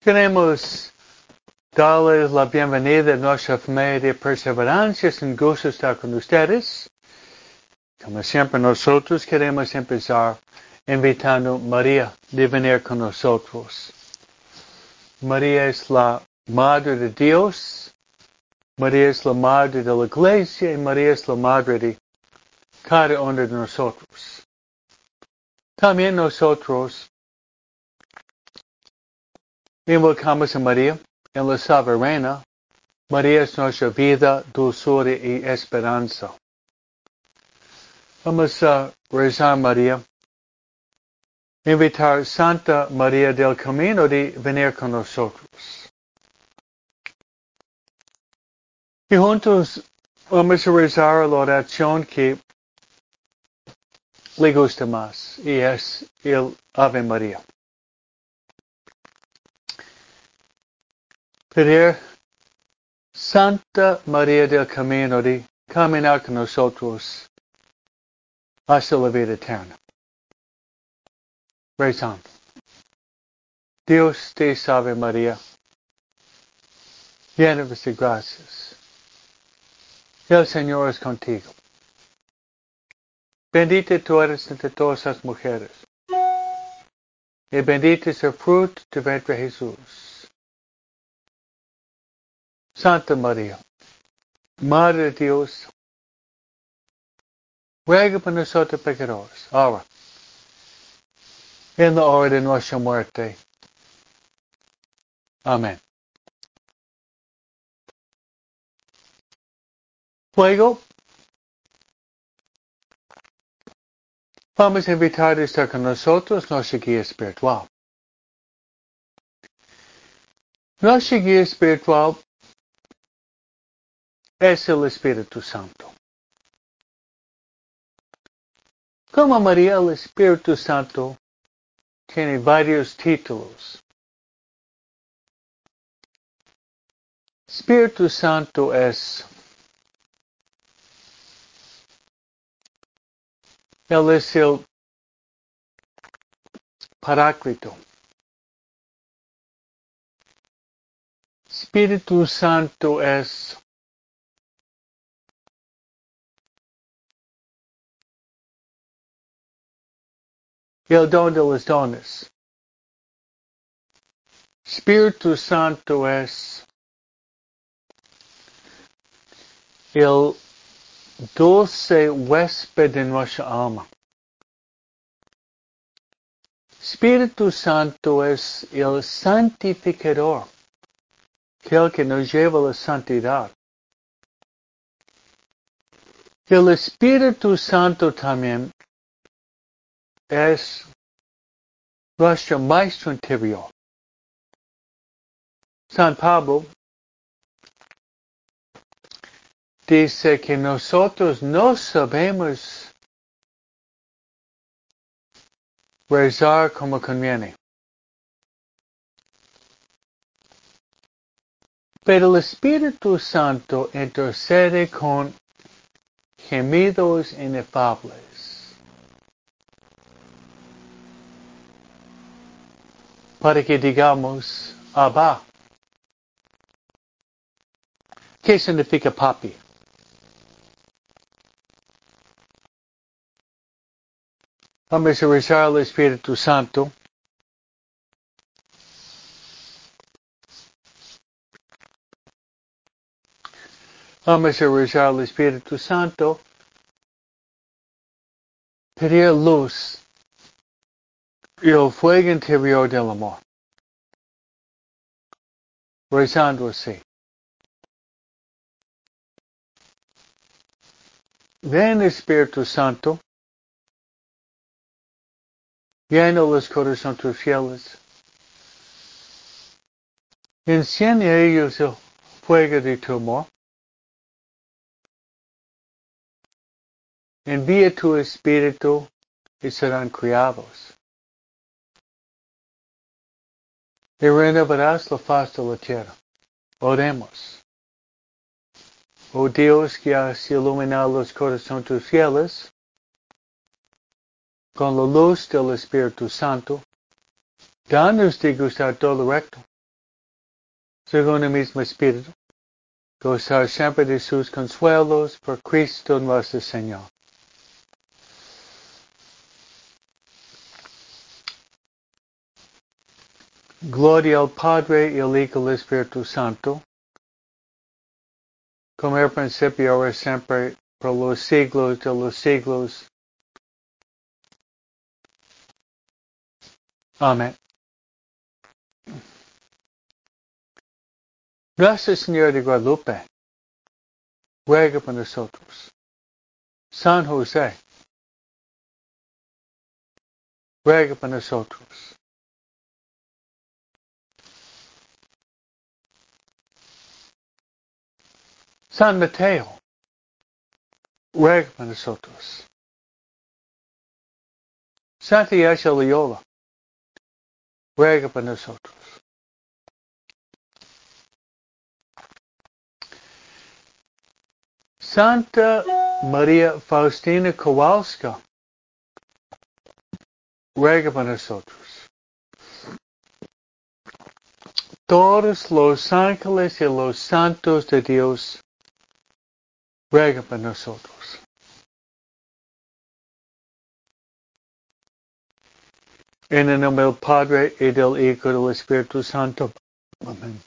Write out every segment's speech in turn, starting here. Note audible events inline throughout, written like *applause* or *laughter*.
Queremos darles la bienvenida a nuestra familia de perseverancia. Es un gusto estar con ustedes. Como siempre, nosotros queremos empezar invitando a María de venir con nosotros. María es la Madre de Dios, María es la Madre de la Iglesia y María es la Madre de cada uno de nosotros. También nosotros invocamos a María en la soberana. María es nuestra vida, dulzura y esperanza. Vamos a rezar María. Invitar Santa María del Camino de venir con nosotros. Y juntos vamos a rezar la oración que le gusta más y es el Ave María. Pedir Santa María del Camino de caminar con nosotros hasta la vida eterna. Rezando. Dios te salve María, llena de gracias. El Señor es contigo. Bendita tú eres entre todas las mujeres, y bendito es el fruto de tu vientre Jesús. Santa María, Madre de Dios, ruega por nosotros pecadores, ahora, en la hora de nuestra muerte. Amén. Luego, vamos a invitar a estar con nosotros nuestra guía espiritual. Nuestra guía espiritual es el Espíritu Santo. Como María, el Espíritu Santo tiene varios títulos. Espíritu Santo es Él es el Paráclito. Espíritu Santo es el don de los dones. Espíritu Santo es el dulce huésped de nuestra alma. Espíritu Santo es el santificador, aquel que nos lleva a la santidad. El Espíritu Santo también es nuestro maestro interior. San Pablo dice que nosotros no sabemos rezar como conviene. Pero el Espíritu Santo intercede con gemidos inefables para que digamos Abba. ¿Qué significa papi? Vamos a rezar al Espíritu Santo. Vamos a rezar al Espíritu Santo. Pedir luz y el fuego interior del amor. Rezando así. Ven Espíritu Santo. Llena los corazones tus fieles. Enciende a ellos el fuego de tu amor. Envía tu espíritu y serán criados. Y renovarás la faz de la tierra. Oremos. Oh Dios que has iluminado los corazones tus fieles, con la luz del Espíritu Santo, danos de gustar todo recto, según el mismo Espíritu, gozar siempre de sus consuelos por Cristo nuestro Señor. Gloria al Padre y al Hijo y Espíritu Santo, como era principio, ahora siempre, por los siglos de los siglos. Amén. Nuestra Señora de Guadalupe, ruega por nosotros. San José, ruega por nosotros. San Mateo, ruega por nosotros. Santa Yasha Loyola, ruega por nosotros. Santa María Faustina Kowalska, ruega por nosotros. Todos los ángeles y los santos de Dios, ruega por nosotros. En el nombre del Padre y del Hijo y del Espíritu Santo. Amén.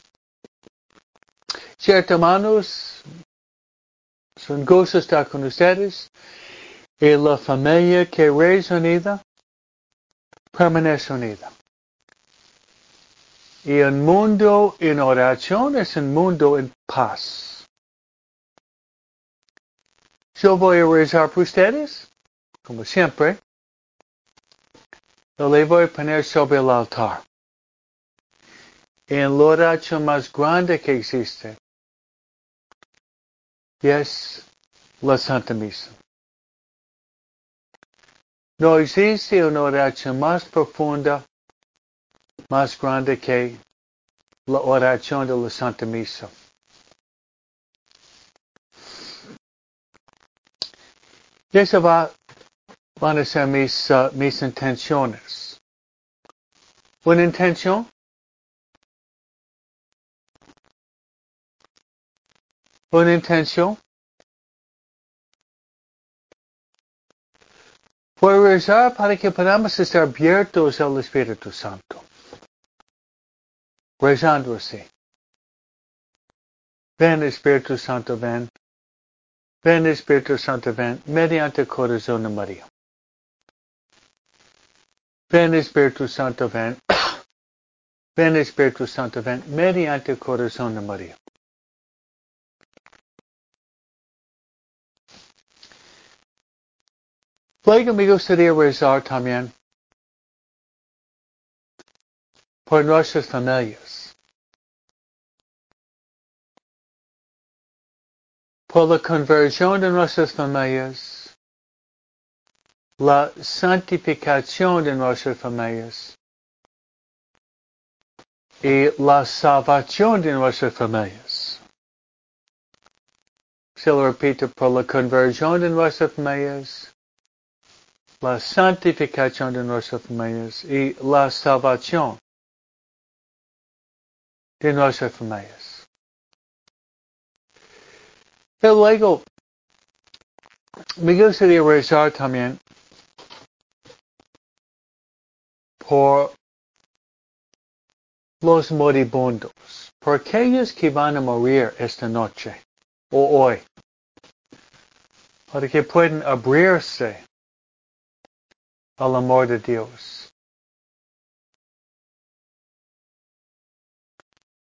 Cierto, hermanos, es un gozo estar con ustedes y la familia que es unida permanece unida. Y un mundo en oración es un mundo en paz. Yo voy a rezar por ustedes, como siempre. Yo le voy a poner sobre el altar. En la oración más grande que existe, y es la Santa Misa. No existe una oración más profunda, más grande que la oración de la Santa Misa. Y va, van a ser mis, uh, mis intenciones. Una intención una intención fue rezar para que podamos estar abiertos al Espíritu Santo. Rezando así. Ven Espíritu Santo, ven. Ven Espíritu Santo, ven, mediante el corazón de María. Ven Espíritu Santo, ven. ven *coughs* Espíritu Santo, ven, mediante el corazón de María. Luego me gustaría rezar también por nuestras familias, por la conversión de nuestras familias, la santificación de nuestras familias y la salvación de nuestras familias. Se lo repito, por la conversión de nuestras familias, la santificación de nuestras familias y la salvación de nuestras familias. Y luego, me gustaría rezar también por los moribundos, por aquellos que van a morir esta noche o hoy, para que puedan abrirse al amor de Dios.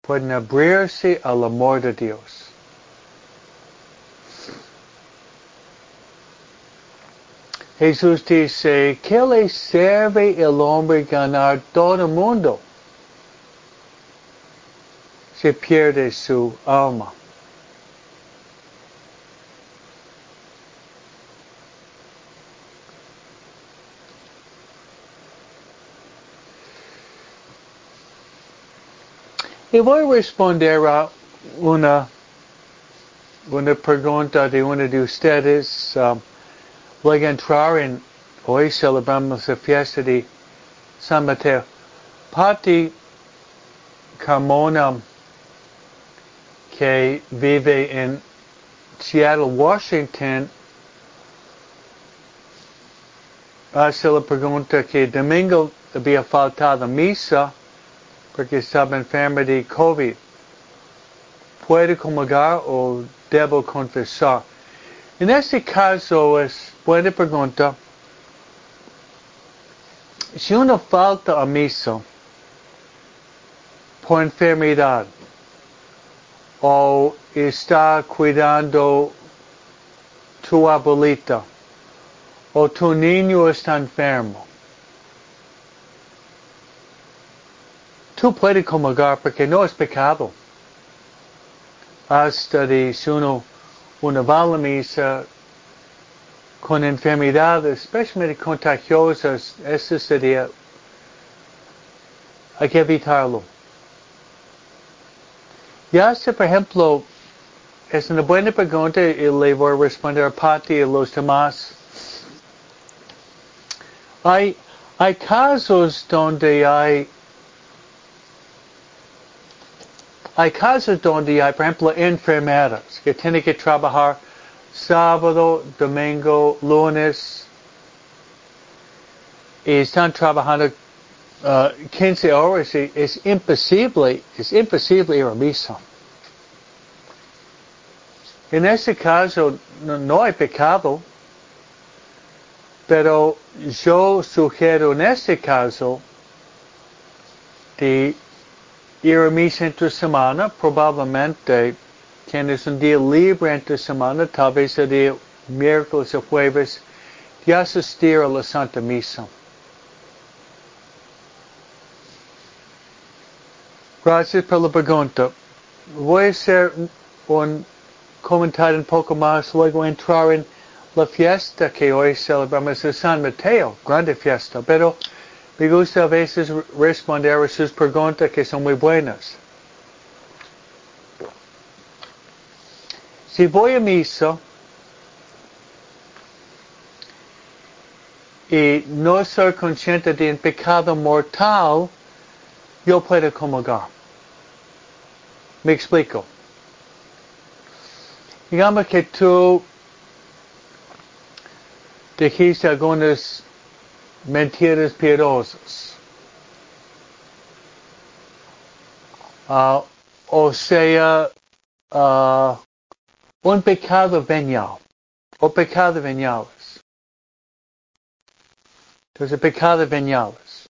Pueden abrirse al amor de Dios. Jesús dice, ¿qué le sirve el hombre ganar todo el mundo? Se pierde su alma. Y voy a responder a una, una pregunta de uno de ustedes. Um, voy a entrar en hoy celebramos la fiesta de San Mateo. Patti Carmona, que vive en Seattle, Washington, hace la pregunta que domingo había faltado misa porque estaba enferma de COVID. ¿Puede comulgar o debo confesar? En este caso es buena pregunta. Si uno falta a misa por enfermedad o está cuidando tu abuelita o tu niño está enfermo, tú puedes comulgar porque no es pecado. Hasta de si uno, uno va a la misa con enfermedades, especialmente contagiosas, eso sería, hay que evitarlo. Ya sé, por ejemplo, es una buena pregunta y le voy a responder a Patti y los demás. Hay casos donde hay hay casos donde hay, por ejemplo, enfermeras que tienen que trabajar sábado, domingo, lunes y están trabajando uh, 15 horas y es imposible, es imposible ir a misa. En ese caso no, no hay pecado, pero yo sugiero en este caso de ir misa entre semana, probablemente tienes un día libre entre semana, tal vez el día miércoles o jueves, de asistir a la Santa Misa. Gracias por la pregunta. Voy a hacer un comentario un poco más, luego entrar en la fiesta que hoy celebramos de San Mateo, grande fiesta, pero me gusta a veces responder a sus preguntas que son muy buenas. Si voy a misa y no soy consciente de un pecado mortal, yo puedo comulgar. Me explico. Digamos que tú dijiste algunas mentiras piadosas. Uh, o sea, uh, un pecado venial, o pecado veniales. Entonces, pecado veniales.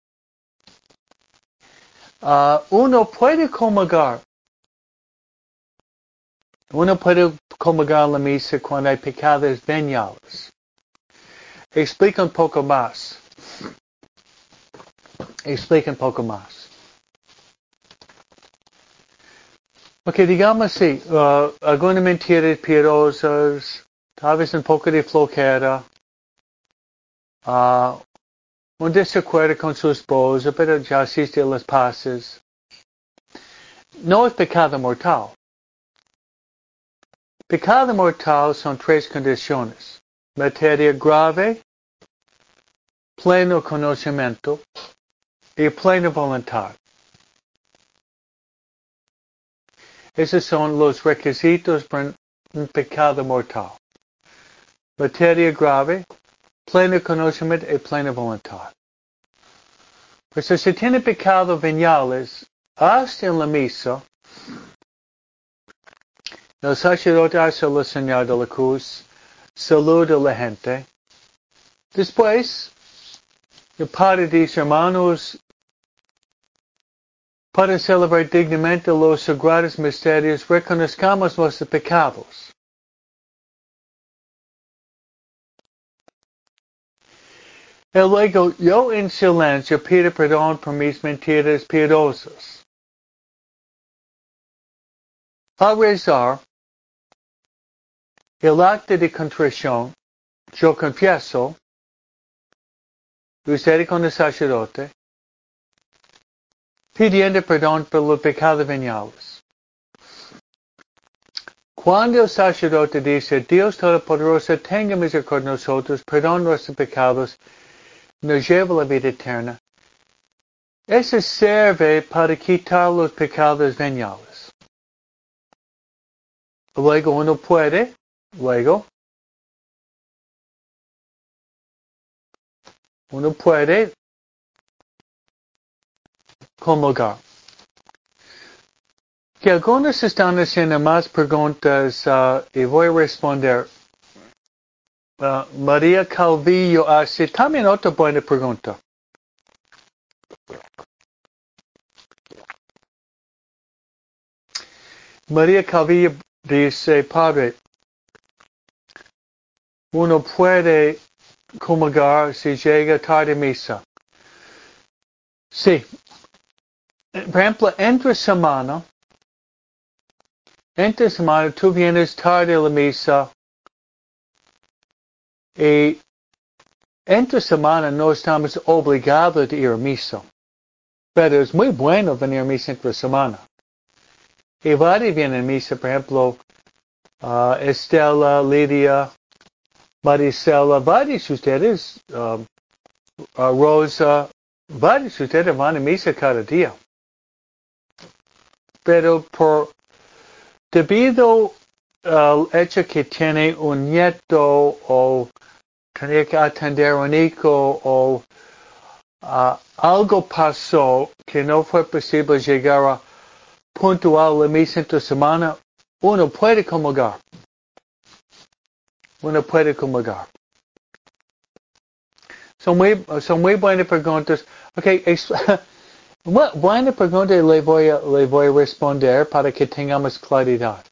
Uh, uno puede comulgar. Uno puede comulgar la misa cuando hay pecados veniales. Explica un poco más. Explica un poco más. Ok, digamos así, uh, algunas mentiras piadosas, tal vez un poco de flojera, uh, un desacuerdo con su esposa, pero ya asiste a las paces. No es pecado mortal. Pecado mortal son tres condiciones. Materia grave, pleno conocimiento y plena voluntad. Esos son los requisitos para un pecado mortal. Materia grave, pleno conocimiento y plena voluntad. Pues si tiene pecado veniales, hasta en la misa, el sacerdote hace la señal de la cruz, saluda a la gente. Después, el Padre dice, hermanos, para celebrar dignamente los sagrados misterios, reconozcamos nuestros pecados. Y luego, yo en silencio pido perdón por mis mentiras piadosas. Al rezar, el acto de contrición, yo confieso, usted con el sacerdote, pidiendo perdón por los pecados veniales. Cuando el sacerdote dice, Dios Todopoderoso, tenga misericordia de nosotros, perdón nuestros pecados, nos lleva a la vida eterna, ese sirve para quitar los pecados veniales. Luego uno puede, luego, uno puede comulgar. Que algunos están haciendo más preguntas uh, y voy a responder. Uh, María Calvillo hace también otra buena pregunta. María Calvillo dice, Padre, uno puede comulgar si llega tarde a misa. Sí. Por ejemplo, entre semana, entre semana tú vienes tarde a la misa y entre semana no estamos obligados a ir a misa. Pero es muy bueno venir a misa entre semana. Y varios vienen a misa, por ejemplo, uh, Estela, Lidia, Maricela, varios de ustedes, um, uh, Rosa, varios de ustedes van a misa cada día. Pero por debido al hecho que tiene un nieto o tenía que atender a un hijo o uh, algo pasó que no fue posible llegar a puntual la misa entre semana, uno puede comulgar uno puede comulgar. Son muy, son muy buenas preguntas. Ok, *laughs* buena pregunta le voy, a, le voy a responder para que tengamos claridad.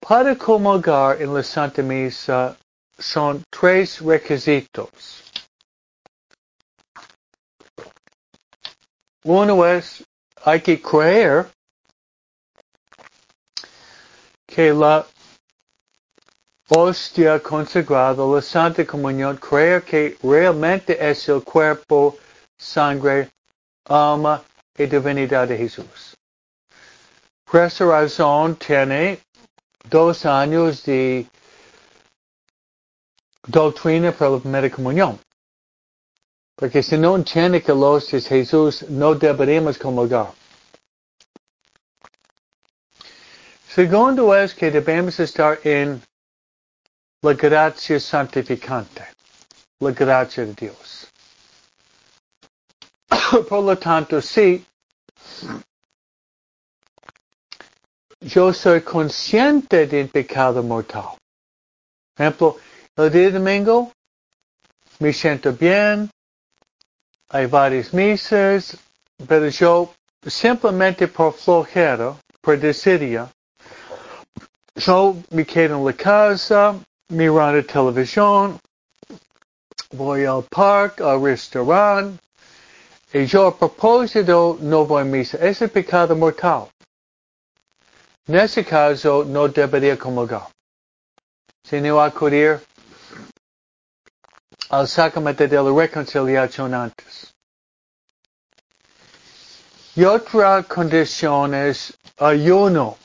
Para comulgar en la Santa Misa son tres requisitos. Uno es, hay que creer que la hostia consagrada, la Santa Comunión, creer que realmente es el cuerpo, sangre, alma y divinidad de Jesús. Razón tiene dos años de doctrina para la primera comunión. Porque si no entiende que los es Jesús, no deberíamos comulgar. Segundo es que debemos estar en la gracia santificante, la gracia de Dios. *coughs* Por lo tanto, sí, yo soy consciente de un pecado mortal. Por ejemplo, el día de domingo me siento bien, hay varias misas, pero yo simplemente por flojera, por desidia, yo me quedo en la casa, mirando televisión, voy al parque, al restaurante, y yo a propósito no voy a misa. Ese pecado mortal. En ese caso no debería comulgar. Sino acudir al sacramento de la reconciliación antes. Y otra condición es ayuno,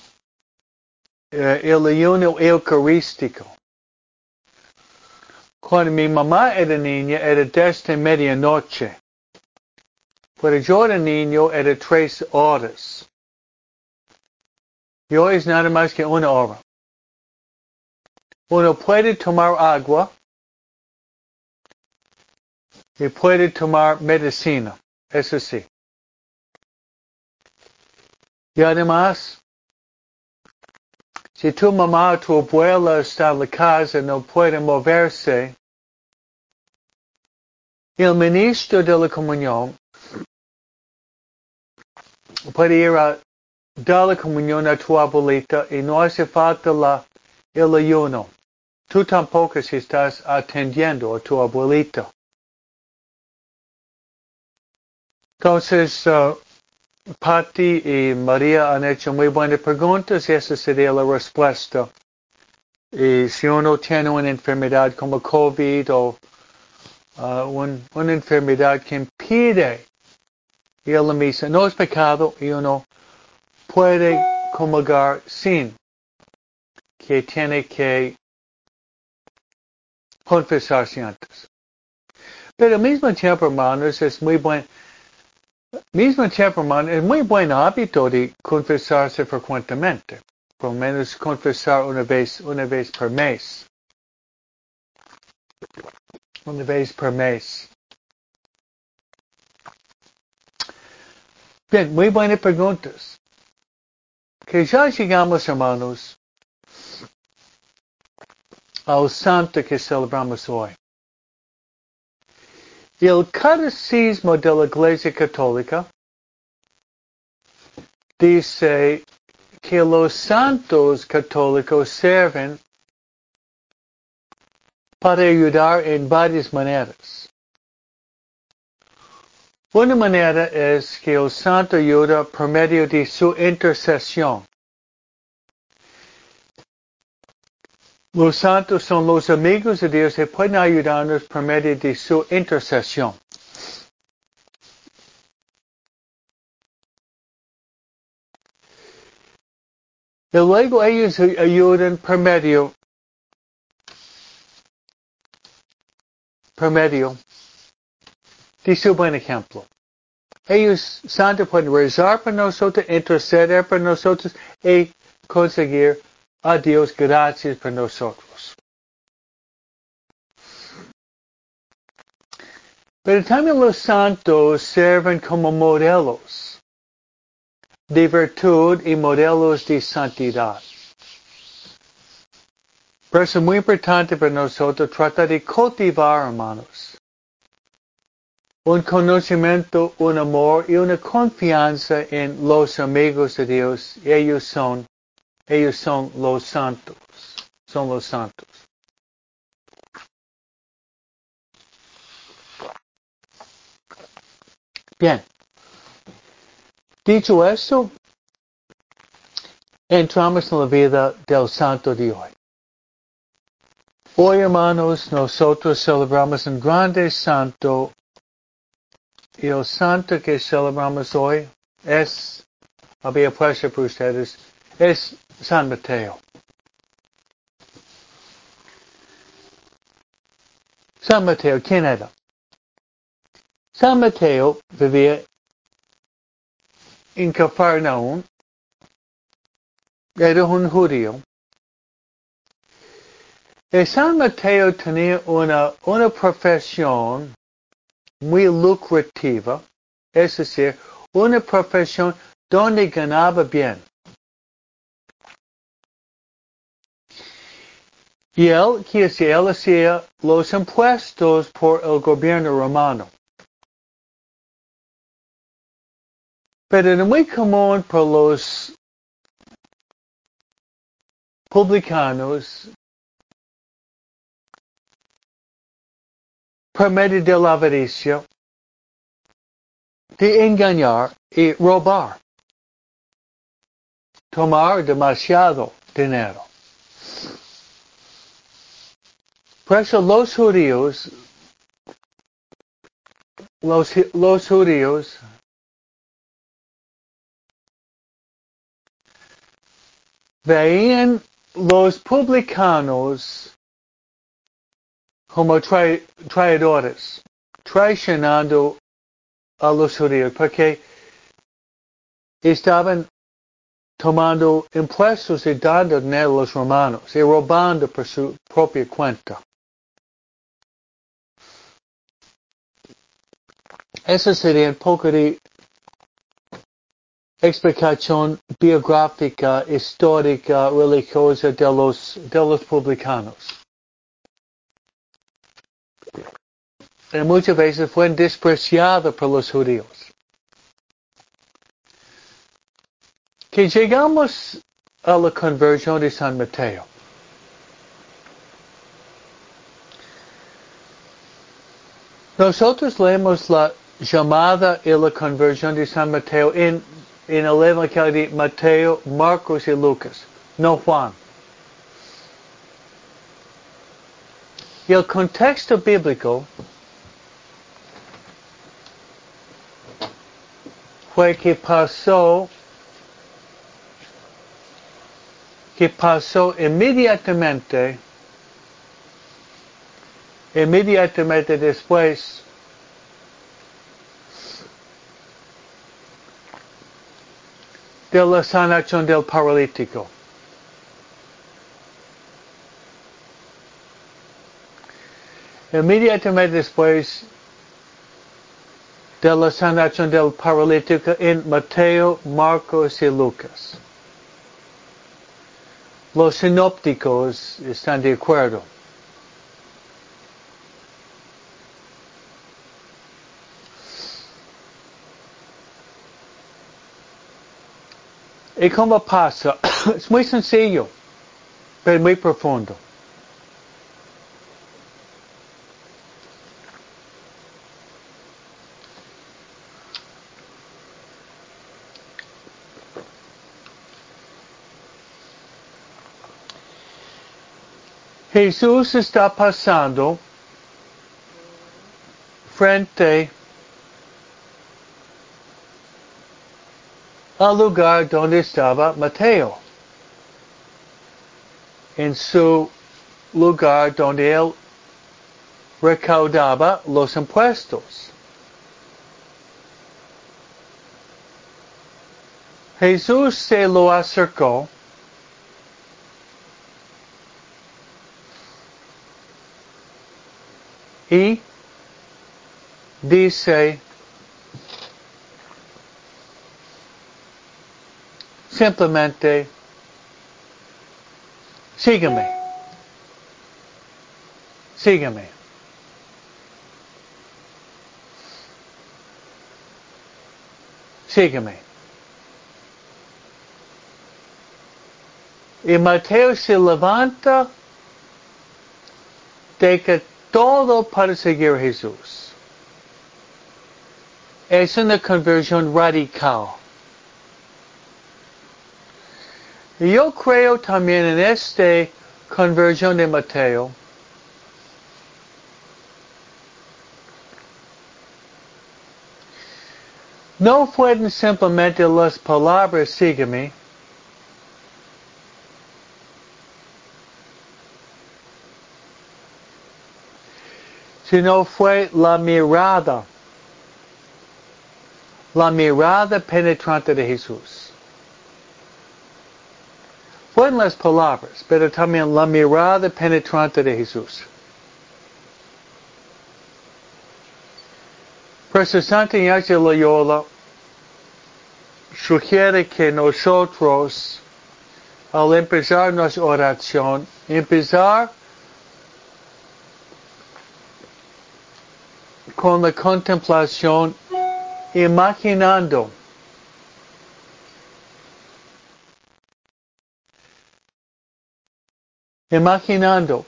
eh, el ayuno eucarístico. Cuando mi mamá era niña era desde medianoche. Cuando yo era niño era tres horas. Y hoy es nada más que una hora. Uno puede tomar agua y puede tomar medicina. Eso sí. Y además, si tu mamá o tu abuela está en la casa, no puede moverse, el ministro de la comunión puede ir a dar la comunión a tu abuelita y no hace falta la, el ayuno. Tú tampoco si estás atendiendo a tu abuelita. Entonces, uh, Patti y María han hecho muy buenas preguntas y esa sería la respuesta. Y si uno tiene una enfermedad como COVID o un, una enfermedad que impide ir a la misa, no es pecado y uno puede comulgar sin que tiene que confesarse antes. Pero al mismo tiempo, hermanos, es muy buen, mismo tiempo, es muy buen hábito de confesarse frecuentemente. Por menos confesar una vez, una vez por mes. Una vez por mes. Bien, muy buenas preguntas. Que ya llegamos, hermanos, al santo que celebramos hoy. El catecismo de la Iglesia Católica dice que los santos católicos sirven para ayudar en varias maneras. Una manera es que el santo ayuda por medio de su intercesión. Los santos son los amigos de Dios y pueden ayudarnos por medio de su intercesión. Y luego ellos ayudan por medio, por medio de su buen ejemplo. Ellos, santos, pueden rezar por nosotros, interceder por nosotros y conseguir a Dios gracias por nosotros. Pero también los santos sirven como modelos de virtud y modelos de santidad. Por eso es muy importante para nosotros tratar de cultivar, hermanos, un conocimiento, un amor y una confianza en los amigos de Dios. Ellos son, ellos son los santos, son los santos. Bien. Dicho eso, entramos en la vida del santo de hoy. Hoy, hermanos, nosotros celebramos un grande santo y el santo que celebramos hoy es, había puesto por ustedes, es San Mateo. San Mateo, ¿quién era? San Mateo vivía en Cafarnaum, era un judío. Y San Mateo tenía una, una profesión muy lucrativa, es decir, una profesión donde ganaba bien. Y él, que él hacía los impuestos por el gobierno romano. Pero era muy común por los publicanos por medio de la de engañar y robar. Tomar demasiado dinero. Por los judíos, los, los judíos veían los publicanos como traidores, traicionando a los judíos, porque estaban tomando impuestos y dando dinero a los romanos y robando por su propia cuenta. Eso sería un poco de explicación biográfica, histórica, religiosa de los, de los publicanos. Y muchas veces fue despreciado por los judíos. Que llegamos a la conversión de San Mateo. Nosotros leemos la llamada y la conversión de San Mateo en en el Evangelio de Mateo, Marcos y Lucas, no Juan. Y el contexto bíblico fue que pasó, que pasó inmediatamente, inmediatamente después de la sanación del paralítico. Inmediatamente después de la sanación del paralítico en Mateo, Marcos y Lucas. Los sinópticos están de acuerdo. ¿Y cómo pasa? *coughs* Es muy sencillo, pero muy profundo. Jesús está pasando frente al lugar donde estaba Mateo, en su lugar donde él recaudaba los impuestos. Jesús se lo acercó y dice simplemente sígueme, sígueme. Sígueme. Y Mateo se levanta de que todo para seguir a Jesús. Es una conversión radical. Yo creo también en esta conversión de Mateo. No fueron simplemente las palabras sígueme, sino fue la mirada, la mirada penetrante de Jesús. Fueron las palabras, pero también la mirada penetrante de Jesús. Profesor Santa Ignacio Loyola sugiere que nosotros, al empezar nuestra oración, empezar con la contemplación imaginando imaginando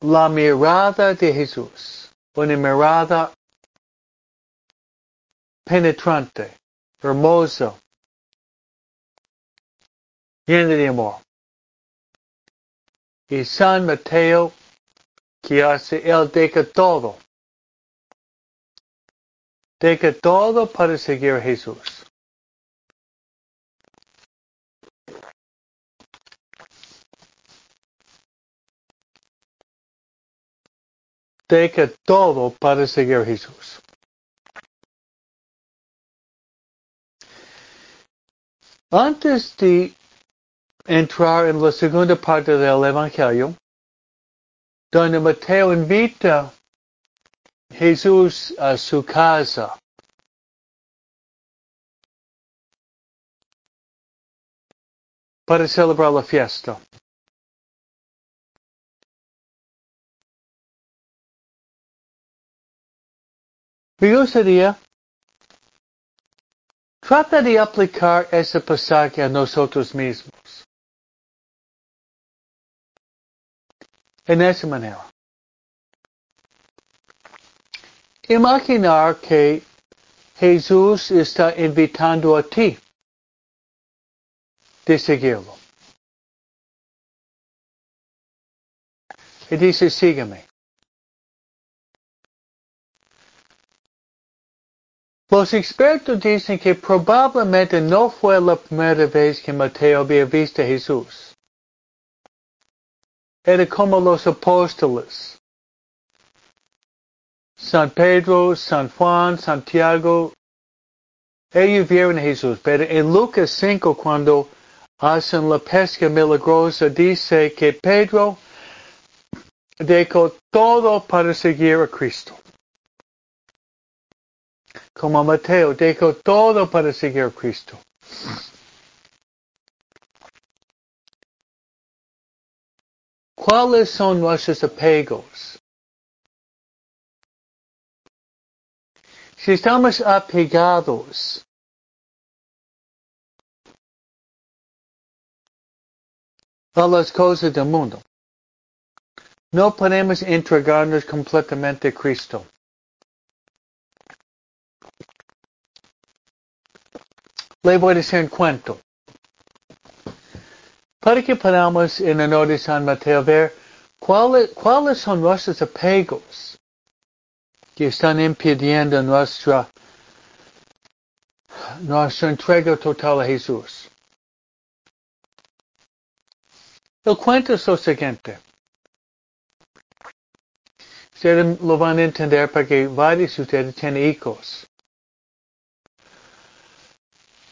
la mirada de Jesús, una mirada penetrante, hermosa, llena de amor. Y San Mateo, que hace el deca todo, Deja todo para seguir Jesús. Deja todo para seguir Jesús. Antes de entrar en la segunda parte del Evangelio, donde Mateo invita Jesús a su casa. para celebrar la fiesta. Me gustaría trata de aplicar ese pasaje a nosotros mismos. En esa manera. Imaginar que Jesús está invitando a ti de seguirlo. Y dice, sígueme. Los expertos dicen que probablemente no fue la primera vez que Mateo había visto a Jesús. Era como los apóstoles. San Pedro, San Juan, Santiago, Ellos vieron a Jesús, pero en Lucas 5 cuando hacen la pesca milagrosa dice que Pedro dejó todo para seguir a Cristo. Como Mateo dejó todo para seguir a Cristo. ¿Cuáles son nuestros apegos? Si estamos apegados a las cosas del mundo, no podemos entregarnos completamente a Cristo. Le voy a decir un cuento. Para que podamos en honor de San Mateo ver cuáles, cuáles son nuestros apegos que están impidiendo nuestra, nuestra entrega total a Jesús. El cuento es lo siguiente. Ustedes lo van a entender porque varios de ustedes tienen hijos.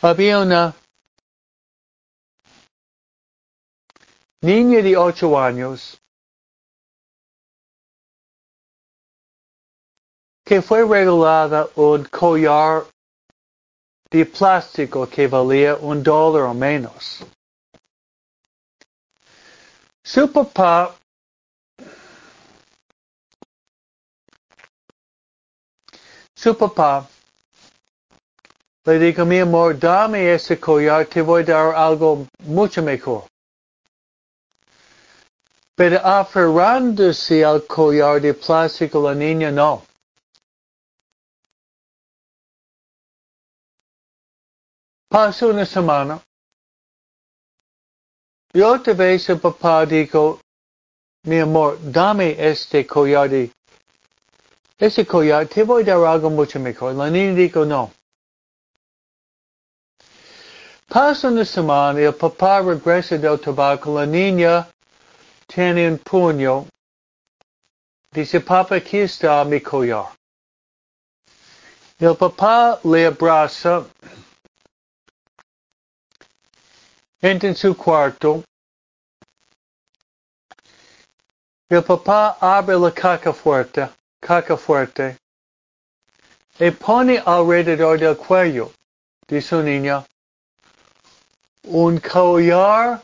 Había una niña de ocho años que fue regalada un collar de plástico que valía un dólar o menos. Su papá su papá le dijo, mi amor, dame ese collar, te voy a dar algo mucho mejor. Pero aferrándose al collar de plástico, la niña no. Pasó una semana. Y otra vez el papá dijo, mi amor, dame este collar de... Ese collar, te voy a dar algo mucho mejor. La niña dijo, no. Pasa una semana el papá regresa del tabaco. La niña tiene un puño. Dice, papá, aquí está mi el papá le abraza. Entra en su cuarto. El papá abre la caja fuerte, caja fuerte. Y pone alrededor del cuello de su niña un collar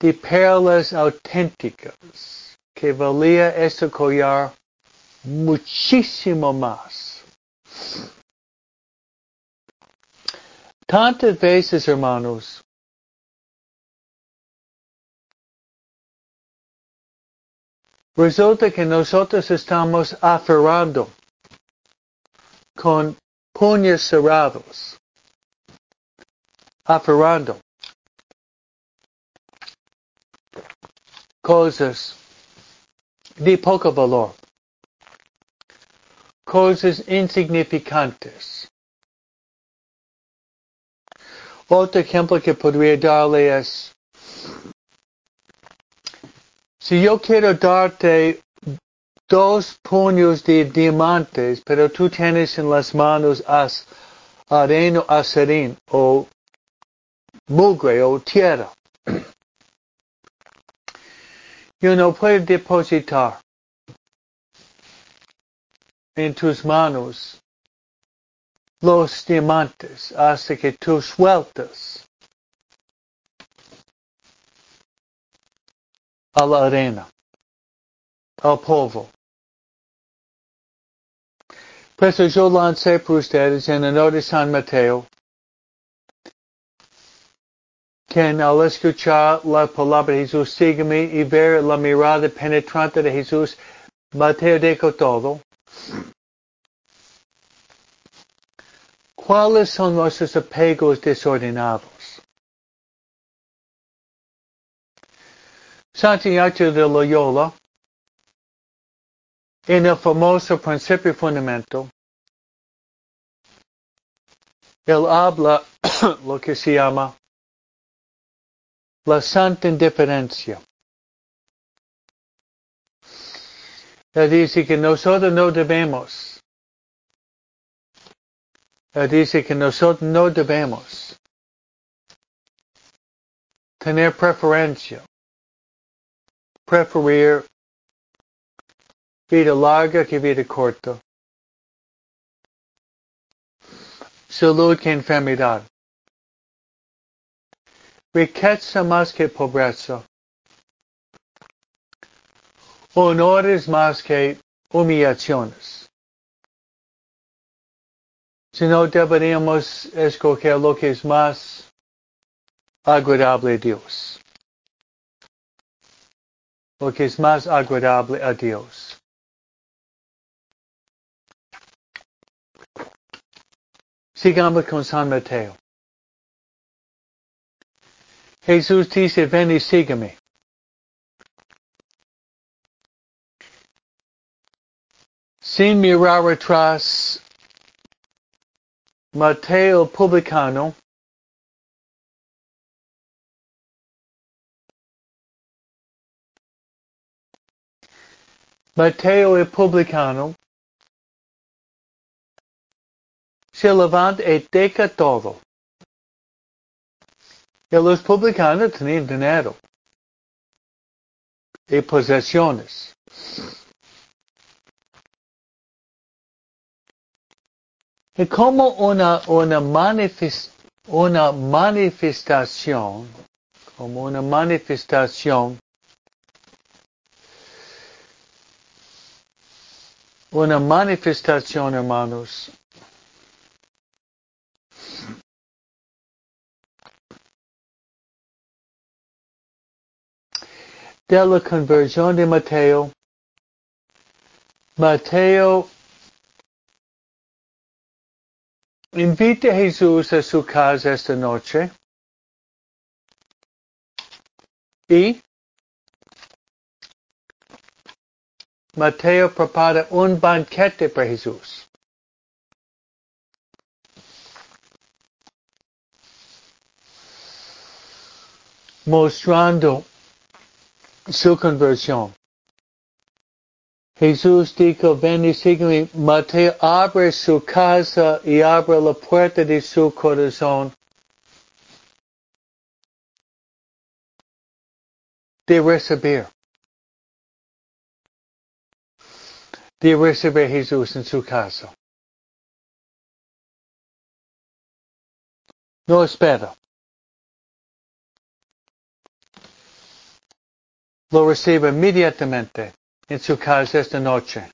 de perlas auténticas que valía este collar muchísimo más. Tantas veces, hermanos, resulta que nosotros estamos aferrando con puños cerrados aferrando cosas de poco valor, cosas insignificantes. Otro ejemplo que podría darle es, si yo quiero darte dos puños de diamantes, pero tú tienes en las manos as, arena aserín o mugre o tierra. *clears throat* Yo no puedo depositar en tus manos los diamantes hasta que tú sueltas a la arena, al polvo. Pues yo lancé por ustedes en honor de San Mateo quien al escuchar la palabra de Jesús, sígueme y ver la mirada penetrante de Jesús, Mateo dijo todo. ¿Cuáles son nuestros apegos desordenados? Santiago de Loyola, en el famoso principio fundamental, él habla *coughs* lo que se llama la santa indiferencia. Él dice que nosotros no debemos dice que nosotros no debemos tener preferencia, preferir vida larga que vida corta, salud que enfermedad, riqueza más que pobreza, honores más que humillaciones. Si no deberíamos escoger lo que es más agradable a Dios. Lo que es más agradable a Dios. Sigamos con San Mateo. Jesús dice, ven y sígueme. Sin mirar atrás, Mateo publicano Mateo el publicano se levanta y deja todo. Y los publicanos tenían dinero y posesiones. Y como una, una, manifest, una manifestación, como una manifestación, una manifestación, hermanos, de la conversión de Mateo. Mateo invita a Jesús a su casa esta noche y Mateo prepara un banquete para Jesús. Mostrando su conversión. Jesús dijo, ven y sígueme. Mateo abre su casa y abre la puerta de su corazón. De recibir. De recibir Jesús en su casa. No espera. Lo recibe inmediatamente en su casa esta noche.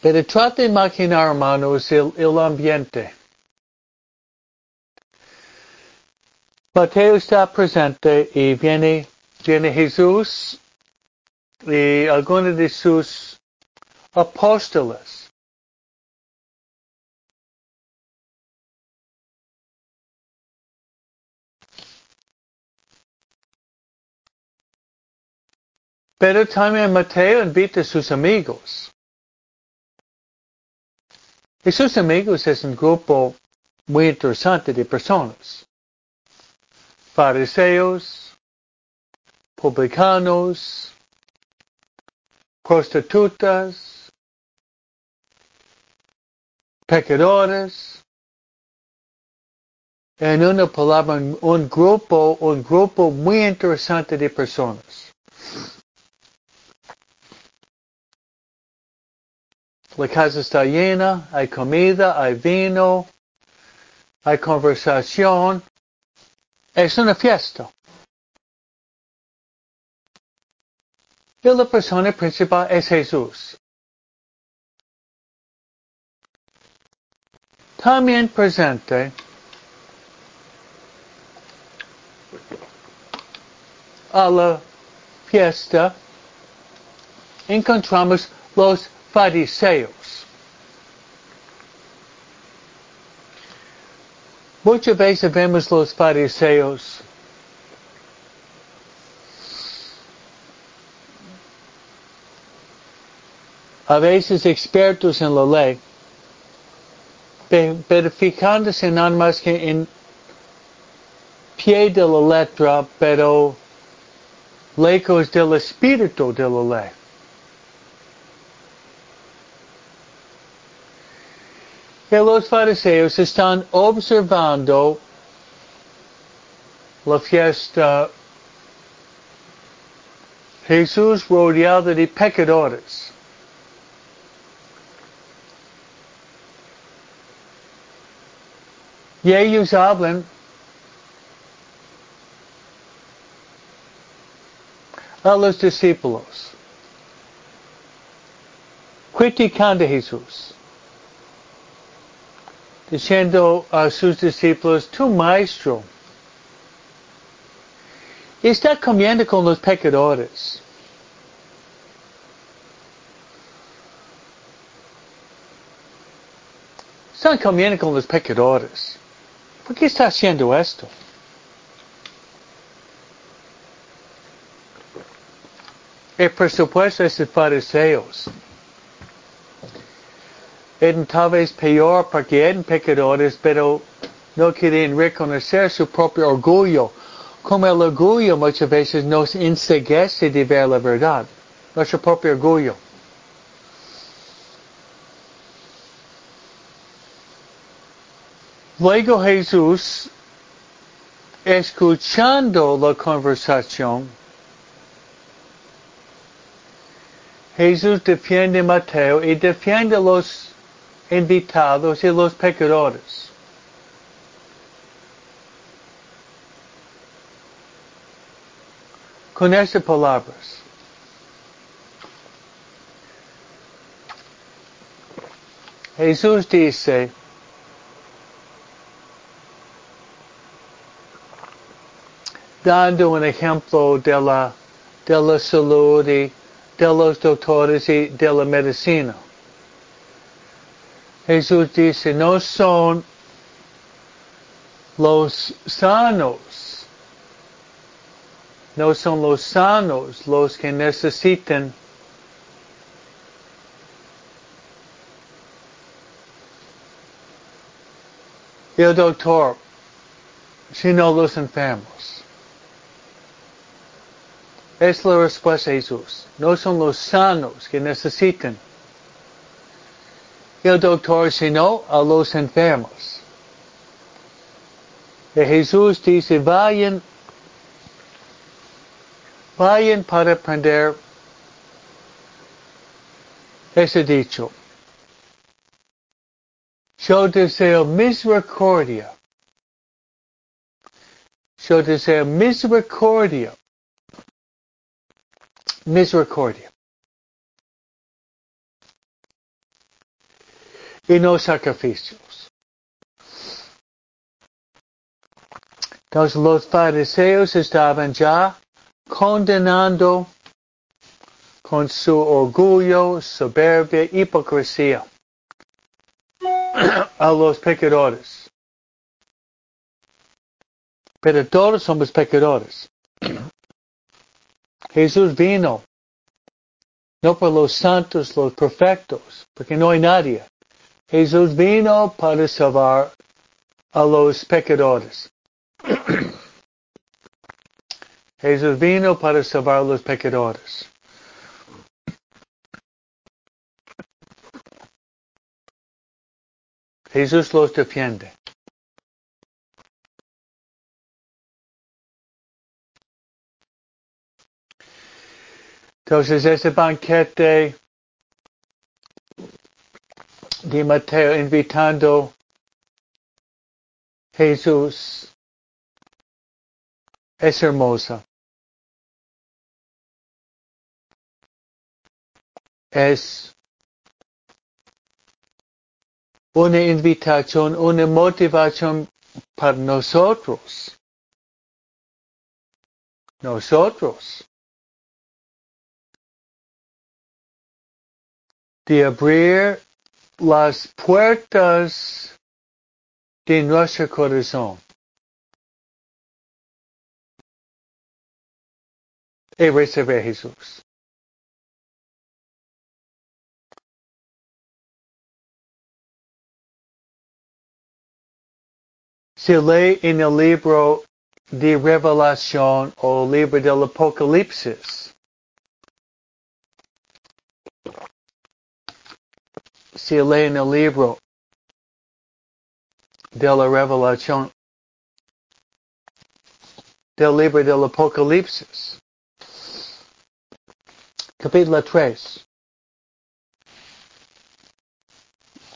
Pero trata de imaginar, hermanos, el ambiente. Mateo está presente y viene, viene Jesús y algunos de sus apóstoles. Pero también Mateo invita a sus amigos. Y sus amigos es un grupo muy interesante de personas. Fariseos, publicanos, prostitutas, pecadores. En una palabra, un grupo, un grupo muy interesante de personas. La casa está llena, hay comida, hay vino, hay conversación. Es una fiesta. Y la persona principal es Jesús. También presente a la fiesta encontramos los fariseos. Muchas veces vemos los fariseos a veces expertos en la ley, pero fijándose nada más que en pie de la letra, pero lejos del espíritu de la ley. Que los fariseos están observando la fiesta Jesús rodeado de pecadores. Y ellos hablan a los discípulos, criticando a Jesús, diciendo a sus discípulos, tu maestro está comiendo con los pecadores. Están comiendo con los pecadores. ¿Por qué está haciendo esto? Y por supuesto, esos fariseos eran tal vez peor porque eran pecadores, pero no querían reconocer su propio orgullo. Como el orgullo muchas veces nos enseguece de ver la verdad. Nuestro propio orgullo. Luego Jesús, escuchando la conversación, Jesús defiende a Mateo y defiende los invitados y los pecadores. Con estas palabras. Jesús dice, dando un ejemplo de la, de la salud y de los doctores y de la medicina. Jesús dice, no son los sanos, no son los sanos los que necesitan el doctor, sino los enfermos. Es la respuesta de Jesús. No son los sanos que necesitan el doctor, sino a los enfermos. Y Jesús dice, vayan, vayan para aprender ese dicho. Yo deseo misericordia. Yo deseo misericordia misericordia. Y no sacrificios. Entonces los fariseos estaban ya condenando con su orgullo, soberbia, hipocresía *clears throat* a los pecadores. Pero todos somos pecadores. *clears throat* Jesús vino, no por los santos, los perfectos, porque no hay nadie. Jesús vino para salvar a los pecadores. *clears throat* Jesús vino para salvar a los pecadores. Jesús los defiende. Entonces ese banquete de Mateo invitando Jesús es hermosa. Es una invitación, una motivación para nosotros. Nosotros. de abrir las puertas de nuestro corazón. Y recibir a Jesús. Se lee en el libro de revelación o libro del Apocalipsis. Si leen el libro de la revelación del libro del Apocalipsis, capítulo 3.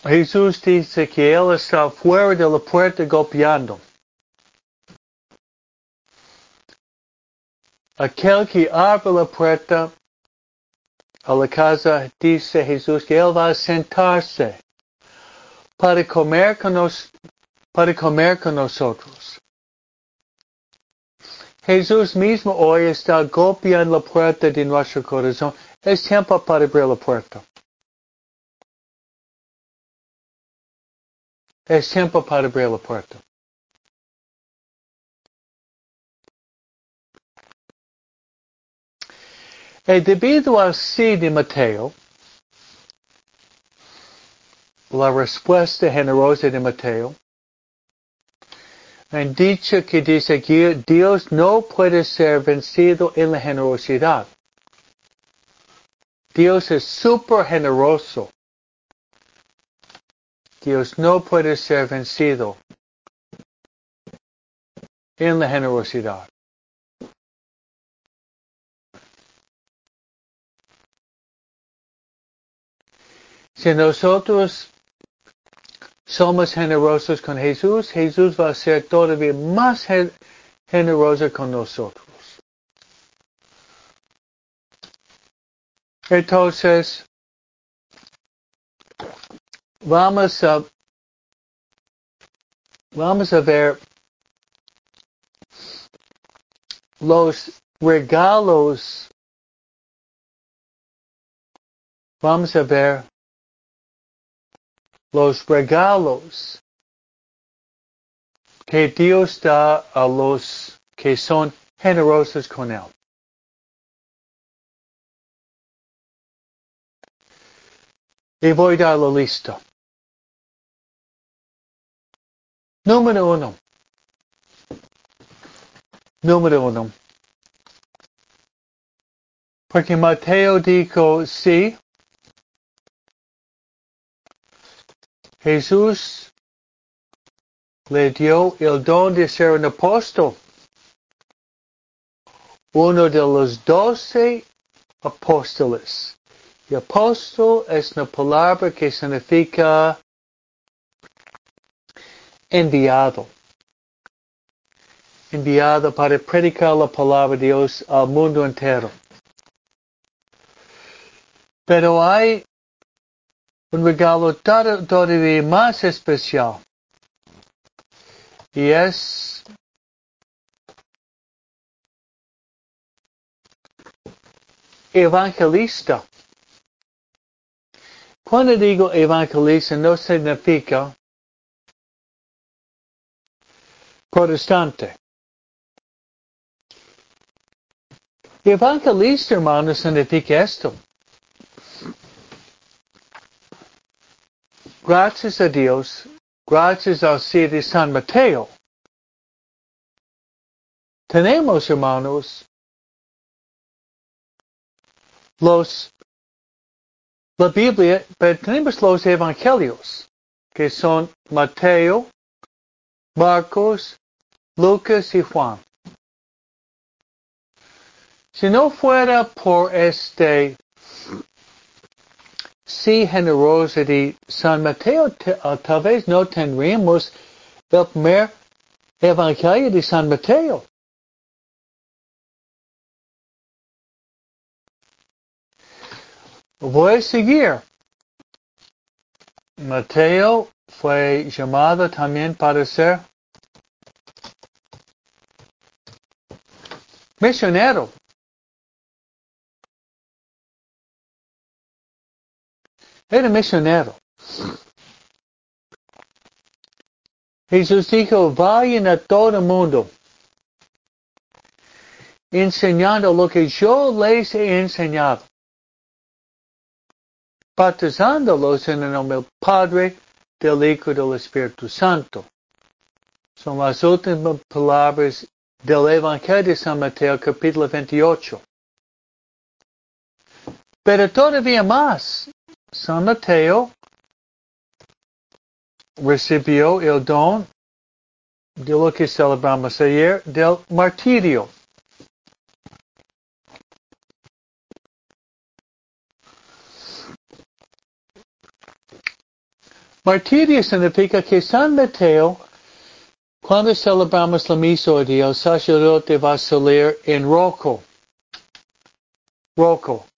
Jesús dice que Él está fuera de la puerta golpeando. Aquel que abre la puerta a la casa, dice Jesús que Él va a sentarse para comer con, nos, para comer con nosotros. Jesús mismo hoy está golpeando la puerta de nuestro corazón. Es tiempo para abrir la puerta. Es tiempo para abrir la puerta. E debido al sí de Mateo, la respuesta generosa de Mateo, han dicho que dice que Dios no puede ser vencido en la generosidad. Dios es súper generoso. Dios no puede ser vencido en la generosidad. Si nosotros somos generosos con Jesús, Jesús va a ser todavía más generoso con nosotros. Entonces, vamos a, vamos a ver los regalos. Vamos a ver los regalos que Dios da a los que son generosos con Él. Y voy a dar la lista. Número uno. Número uno. Porque Mateo dijo, sí, Jesús le dio el don de ser un apóstol. Uno de los doce apóstoles. Y apóstol es una palabra que significa enviado. Enviado para predicar la palabra de Dios al mundo entero. Pero hay un regalo todavía más especial. Y es evangelista. Cuando digo evangelista no significa protestante. Evangelista, hermano, significa esto. Gracias a Dios, gracias al de San Mateo. Tenemos, hermanos, los la Biblia, pero tenemos los evangelios, que son Mateo, Marcos, Lucas y Juan. Si no fuera por este sí generoso de San Mateo, uh, tal vez no tendríamos el primer evangelio de San Mateo. Voy a seguir. Mateo fue llamado también para ser misionero. Era misionero. Jesús dijo, vayan a todo el mundo, enseñando lo que yo les he enseñado bautizándolos en el nombre del Padre, del Hijo y del Espíritu Santo. Son las últimas palabras del Evangelio de San Mateo capítulo 28. Pero todavía más, San Mateo recibió el don de lo que celebramos ayer, del martirio. Martirio significa que San Mateo, cuando celebramos la misa hoy el sacerdote va a salir en roco. Roco.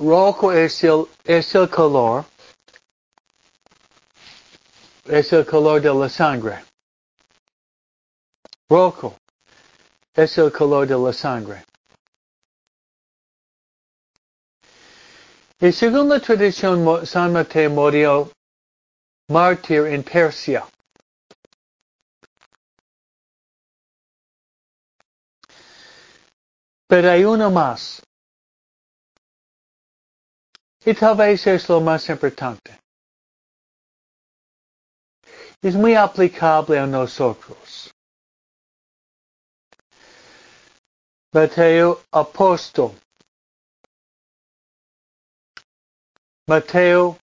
Rojo es el, color, es el color de la sangre. Rojo es el color de la sangre. Y según la tradición, San Mateo murió mártir en Persia. Pero hay uno más. Y tal vez es lo más importante. Es muy aplicable a nosotros. Mateo apóstol. Mateo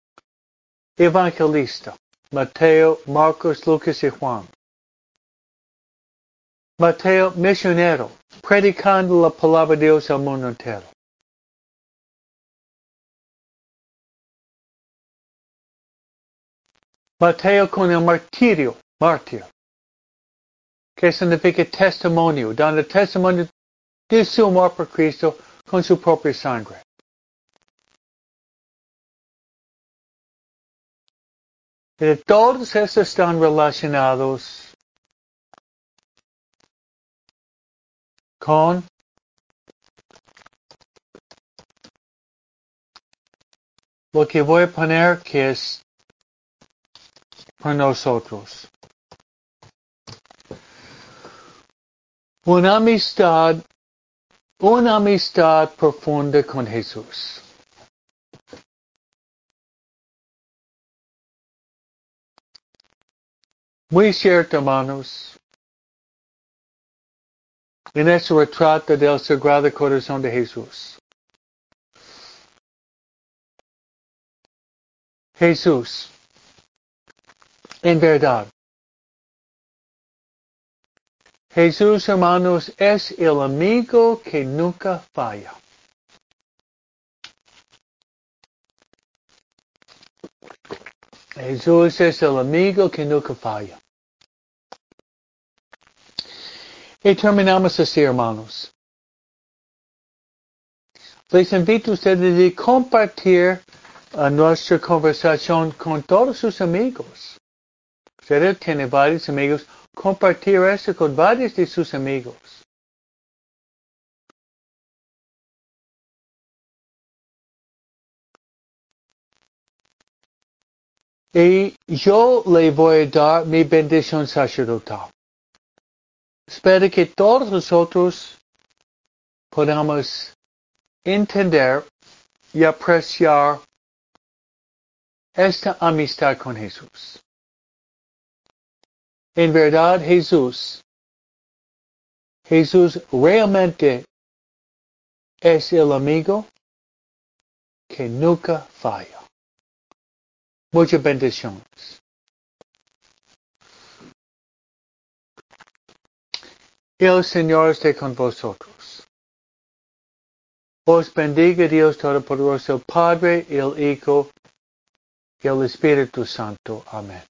evangelista. Mateo, Marcos, Lucas y Juan. Mateo misionero, predicando la palabra de Dios al mundo entero. Mateo con el martirio, mártir, que significa testimonio, dando testimonio de su amor por Cristo con su propia sangre. Y todos estos están relacionados con lo que voy a poner que es nosotros. Una amistad, una amistad profunda con Jesús. Muy cierto, hermanos. En este retrato del Sagrado Corazón de Jesús. Jesús en verdad. Jesús, hermanos, es el amigo que nunca falla. Jesús es el amigo que nunca falla. Y terminamos así, hermanos. Les invito a ustedes a compartir nuestra conversación con todos sus amigos. Usted tiene varios amigos, compartir esto con varios de sus amigos. Y yo le voy a dar mi bendición sacerdotal. Espero que todos nosotros podamos entender y apreciar esta amistad con Jesús. En verdad, Jesús, Jesús realmente es el amigo que nunca falla. Muchas bendiciones. El Señor esté con vosotros. Os bendiga Dios Todopoderoso, Padre, el Hijo y el Espíritu Santo. Amén.